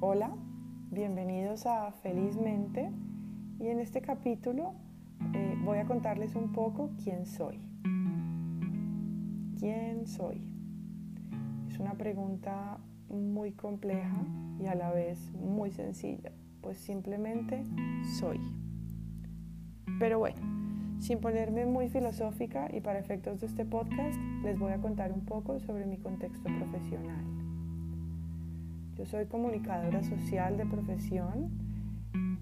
Hola, bienvenidos a Felizmente y en este capítulo eh, voy a contarles un poco quién soy. ¿Quién soy? Es una pregunta muy compleja y a la vez muy sencilla, pues simplemente soy. Pero bueno, sin ponerme muy filosófica y para efectos de este podcast, les voy a contar un poco sobre mi contexto profesional. Yo soy comunicadora social de profesión,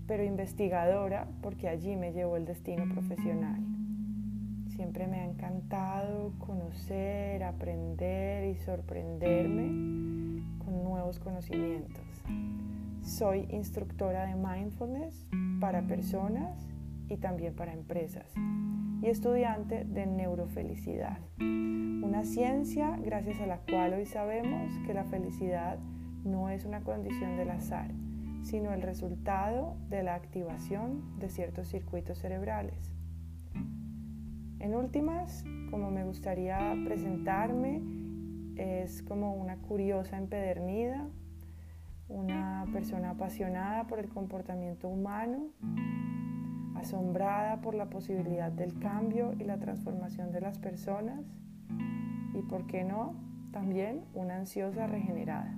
pero investigadora porque allí me llevó el destino profesional. Siempre me ha encantado conocer, aprender y sorprenderme con nuevos conocimientos. Soy instructora de mindfulness para personas y también para empresas y estudiante de neurofelicidad, una ciencia gracias a la cual hoy sabemos que la felicidad no es una condición del azar, sino el resultado de la activación de ciertos circuitos cerebrales. En últimas, como me gustaría presentarme, es como una curiosa empedernida, una persona apasionada por el comportamiento humano, asombrada por la posibilidad del cambio y la transformación de las personas y, por qué no, también una ansiosa regenerada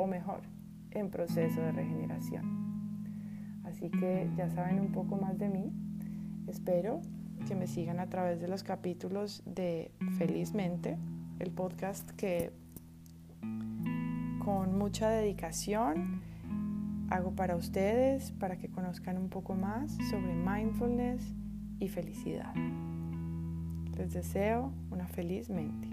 o mejor, en proceso de regeneración. Así que ya saben un poco más de mí. Espero que me sigan a través de los capítulos de Felizmente, el podcast que con mucha dedicación hago para ustedes, para que conozcan un poco más sobre mindfulness y felicidad. Les deseo una feliz mente.